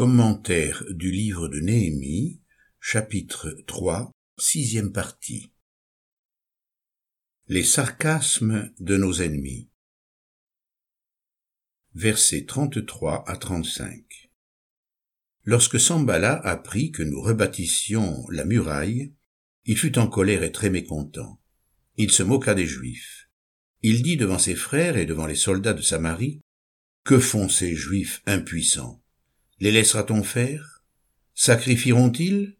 Commentaire du livre de Néhémie, chapitre 3, sixième partie. Les sarcasmes de nos ennemis. Versets 33 à 35. Lorsque Sambala apprit que nous rebâtissions la muraille, il fut en colère et très mécontent. Il se moqua des Juifs. Il dit devant ses frères et devant les soldats de Samarie, Que font ces Juifs impuissants? Les laissera-t-on faire? Sacrifieront-ils?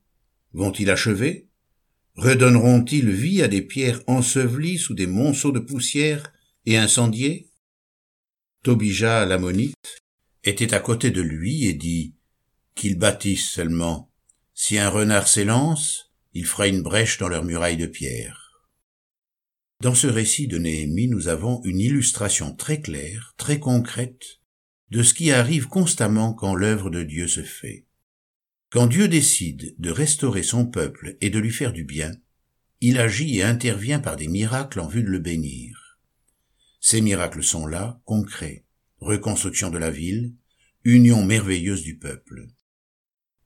Vont-ils achever? Redonneront-ils vie à des pierres ensevelies sous des monceaux de poussière et incendiées? Tobija l'ammonite était à côté de lui et dit qu'ils bâtissent seulement. Si un renard s'élance, il fera une brèche dans leurs murailles de pierre. Dans ce récit de Néhémie, nous avons une illustration très claire, très concrète de ce qui arrive constamment quand l'œuvre de Dieu se fait. Quand Dieu décide de restaurer son peuple et de lui faire du bien, il agit et intervient par des miracles en vue de le bénir. Ces miracles sont là, concrets, reconstruction de la ville, union merveilleuse du peuple.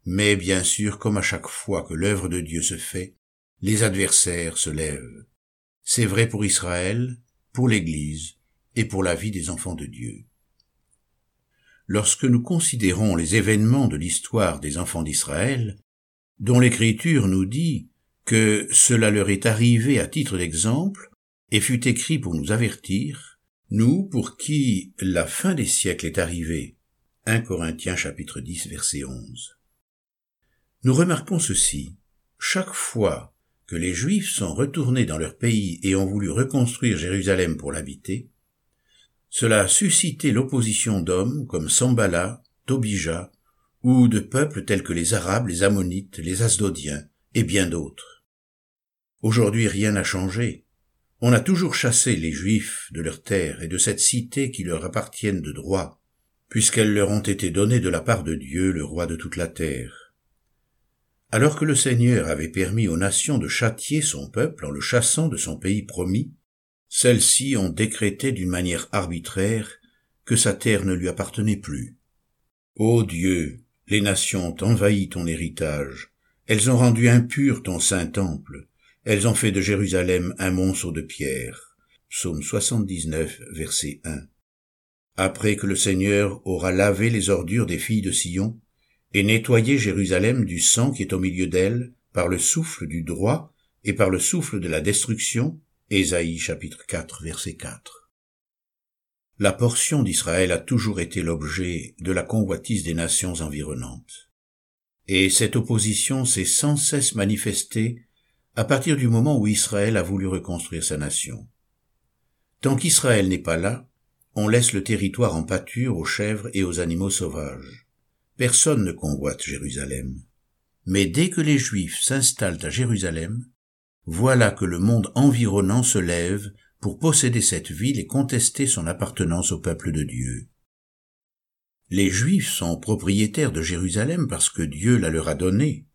Mais bien sûr, comme à chaque fois que l'œuvre de Dieu se fait, les adversaires se lèvent. C'est vrai pour Israël, pour l'Église et pour la vie des enfants de Dieu. Lorsque nous considérons les événements de l'histoire des enfants d'Israël, dont l'Écriture nous dit que cela leur est arrivé à titre d'exemple, et fut écrit pour nous avertir, nous, pour qui la fin des siècles est arrivée. 1 Corinthiens chapitre 10 verset 11. Nous remarquons ceci. Chaque fois que les Juifs sont retournés dans leur pays et ont voulu reconstruire Jérusalem pour l'habiter, cela a suscité l'opposition d'hommes comme Sambala, Tobija, ou de peuples tels que les Arabes, les Ammonites, les Asdodiens, et bien d'autres. Aujourd'hui rien n'a changé. On a toujours chassé les Juifs de leur terre et de cette cité qui leur appartiennent de droit, puisqu'elles leur ont été données de la part de Dieu, le roi de toute la terre. Alors que le Seigneur avait permis aux nations de châtier son peuple en le chassant de son pays promis, celles-ci ont décrété d'une manière arbitraire que sa terre ne lui appartenait plus. Ô Dieu, les nations ont envahi ton héritage, elles ont rendu impur ton saint temple, elles ont fait de Jérusalem un monceau de pierre. Psaume 79, verset 1. Après que le Seigneur aura lavé les ordures des filles de Sion, et nettoyé Jérusalem du sang qui est au milieu d'elle, par le souffle du droit et par le souffle de la destruction, Ésaïe chapitre 4 verset 4. La portion d'Israël a toujours été l'objet de la convoitise des nations environnantes. Et cette opposition s'est sans cesse manifestée à partir du moment où Israël a voulu reconstruire sa nation. Tant qu'Israël n'est pas là, on laisse le territoire en pâture aux chèvres et aux animaux sauvages. Personne ne convoite Jérusalem. Mais dès que les Juifs s'installent à Jérusalem, voilà que le monde environnant se lève pour posséder cette ville et contester son appartenance au peuple de Dieu. Les Juifs sont propriétaires de Jérusalem parce que Dieu la leur a donnée.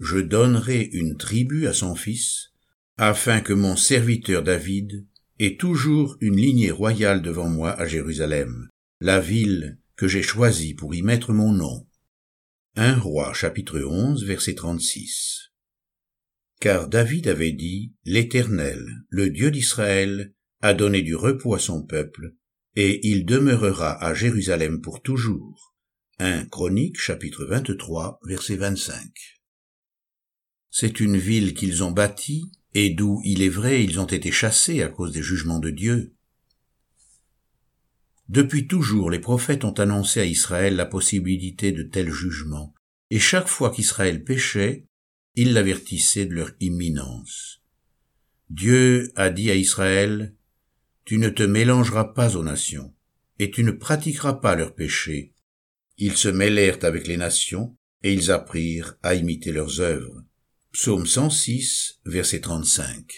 Je donnerai une tribu à son fils, afin que mon serviteur David ait toujours une lignée royale devant moi à Jérusalem, la ville que j'ai choisie pour y mettre mon nom. 1 roi chapitre 11 verset 36 car David avait dit, L'Éternel, le Dieu d'Israël, a donné du repos à son peuple, et il demeurera à Jérusalem pour toujours. 1 Chronique chapitre 23 verset 25. C'est une ville qu'ils ont bâtie, et d'où, il est vrai, ils ont été chassés à cause des jugements de Dieu. Depuis toujours, les prophètes ont annoncé à Israël la possibilité de tels jugements, et chaque fois qu'Israël péchait, il l'avertissait de leur imminence. Dieu a dit à Israël, Tu ne te mélangeras pas aux nations, et tu ne pratiqueras pas leurs péchés. Ils se mêlèrent avec les nations, et ils apprirent à imiter leurs œuvres. Psaume 106, verset 35.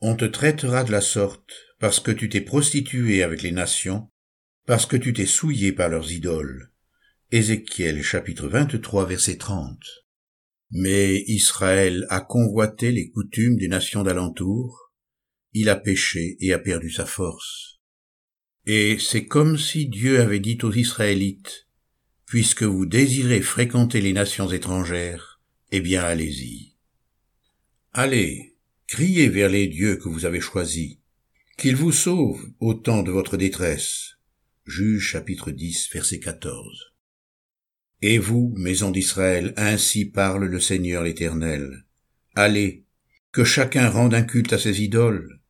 On te traitera de la sorte, parce que tu t'es prostitué avec les nations, parce que tu t'es souillé par leurs idoles. Ézéchiel chapitre 23, verset 30. Mais Israël a convoité les coutumes des nations d'alentour, il a péché et a perdu sa force. Et c'est comme si Dieu avait dit aux Israélites, Puisque vous désirez fréquenter les nations étrangères, eh bien allez-y. Allez, criez vers les dieux que vous avez choisis, qu'ils vous sauvent au temps de votre détresse. Chapitre 10 verset 14. Et vous, maison d'Israël, ainsi parle le Seigneur l'Éternel. Allez, que chacun rende un culte à ses idoles,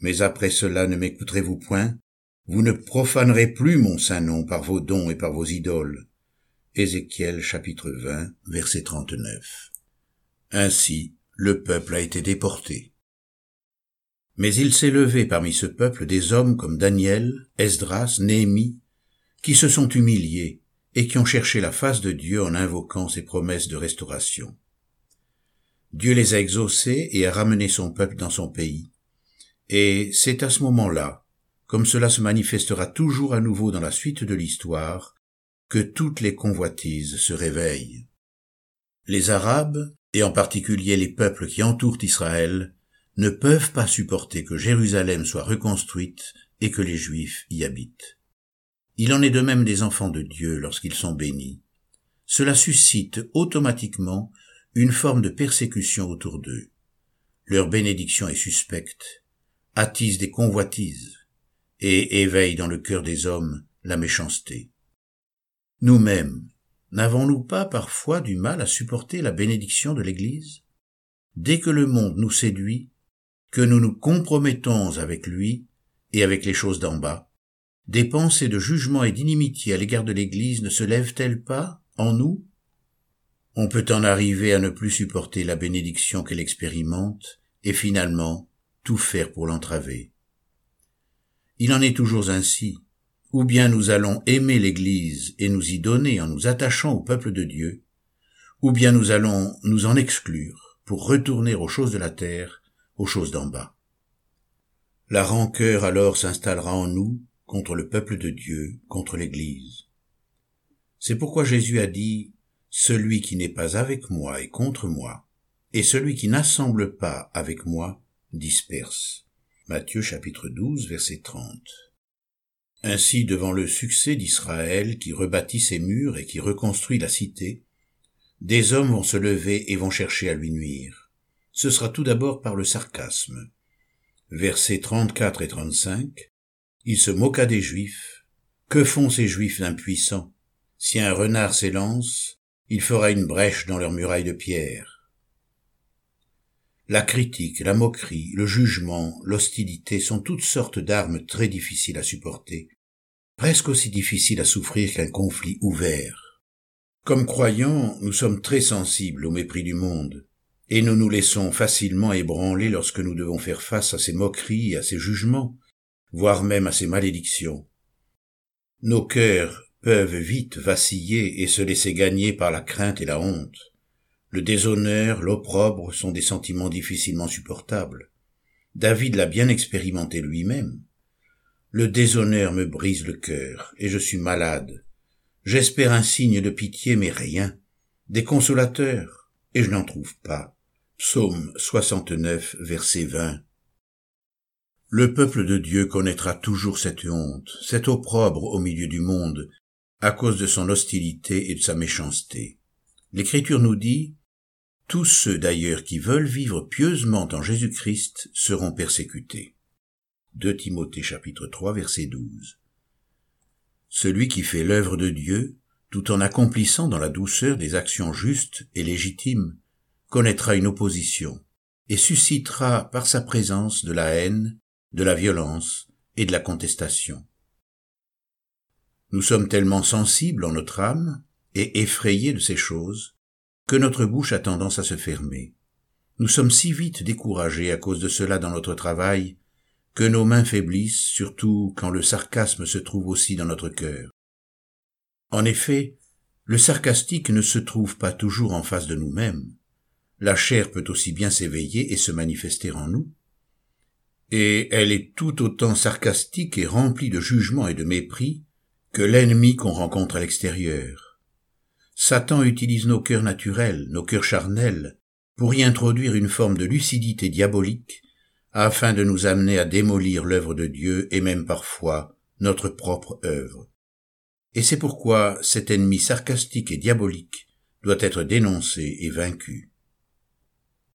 mais après cela ne m'écouterez-vous point, vous ne profanerez plus mon saint nom par vos dons et par vos idoles. Ézéchiel chapitre 20 verset 39. Ainsi, le peuple a été déporté. Mais il s'est levé parmi ce peuple des hommes comme Daniel, Esdras, Néhémie, qui se sont humiliés et qui ont cherché la face de Dieu en invoquant ses promesses de restauration. Dieu les a exaucés et a ramené son peuple dans son pays. Et c'est à ce moment-là, comme cela se manifestera toujours à nouveau dans la suite de l'histoire, que toutes les convoitises se réveillent. Les Arabes, et en particulier les peuples qui entourent Israël, ne peuvent pas supporter que Jérusalem soit reconstruite et que les Juifs y habitent. Il en est de même des enfants de Dieu lorsqu'ils sont bénis. Cela suscite automatiquement une forme de persécution autour d'eux. Leur bénédiction est suspecte, attise des convoitises, et éveille dans le cœur des hommes la méchanceté. Nous-mêmes, n'avons-nous pas parfois du mal à supporter la bénédiction de l'Église? Dès que le monde nous séduit, que nous nous compromettons avec lui et avec les choses d'en bas, des pensées de jugement et d'inimitié à l'égard de l'Église ne se lèvent-elles pas en nous? On peut en arriver à ne plus supporter la bénédiction qu'elle expérimente et finalement tout faire pour l'entraver. Il en est toujours ainsi. Ou bien nous allons aimer l'Église et nous y donner en nous attachant au peuple de Dieu, ou bien nous allons nous en exclure pour retourner aux choses de la terre aux choses d'en bas. La rancœur alors s'installera en nous contre le peuple de Dieu, contre l'Église. C'est pourquoi Jésus a dit, Celui qui n'est pas avec moi est contre moi, et celui qui n'assemble pas avec moi disperse. Matthieu chapitre 12 verset 30. Ainsi, devant le succès d'Israël qui rebâtit ses murs et qui reconstruit la cité, des hommes vont se lever et vont chercher à lui nuire ce sera tout d'abord par le sarcasme. Versets 34 et 35, il se moqua des Juifs. Que font ces Juifs impuissants Si un renard s'élance, il fera une brèche dans leurs murailles de pierre. La critique, la moquerie, le jugement, l'hostilité sont toutes sortes d'armes très difficiles à supporter, presque aussi difficiles à souffrir qu'un conflit ouvert. Comme croyants, nous sommes très sensibles au mépris du monde, et nous nous laissons facilement ébranler lorsque nous devons faire face à ces moqueries et à ces jugements, voire même à ces malédictions. Nos cœurs peuvent vite vaciller et se laisser gagner par la crainte et la honte. Le déshonneur, l'opprobre sont des sentiments difficilement supportables. David l'a bien expérimenté lui-même. Le déshonneur me brise le cœur, et je suis malade. J'espère un signe de pitié, mais rien. Des consolateurs, et je n'en trouve pas. Psaume 69, verset 20. Le peuple de Dieu connaîtra toujours cette honte, cet opprobre au milieu du monde, à cause de son hostilité et de sa méchanceté. L'Écriture nous dit, Tous ceux d'ailleurs qui veulent vivre pieusement en Jésus-Christ seront persécutés. 2 Timothée chapitre 3 verset 12. Celui qui fait l'œuvre de Dieu, tout en accomplissant dans la douceur des actions justes et légitimes, connaîtra une opposition et suscitera par sa présence de la haine, de la violence et de la contestation. Nous sommes tellement sensibles en notre âme et effrayés de ces choses que notre bouche a tendance à se fermer. Nous sommes si vite découragés à cause de cela dans notre travail que nos mains faiblissent, surtout quand le sarcasme se trouve aussi dans notre cœur. En effet, le sarcastique ne se trouve pas toujours en face de nous-mêmes la chair peut aussi bien s'éveiller et se manifester en nous, et elle est tout autant sarcastique et remplie de jugement et de mépris que l'ennemi qu'on rencontre à l'extérieur. Satan utilise nos cœurs naturels, nos cœurs charnels, pour y introduire une forme de lucidité diabolique, afin de nous amener à démolir l'œuvre de Dieu et même parfois notre propre œuvre. et c'est pourquoi cet ennemi sarcastique et diabolique doit être dénoncé et vaincu.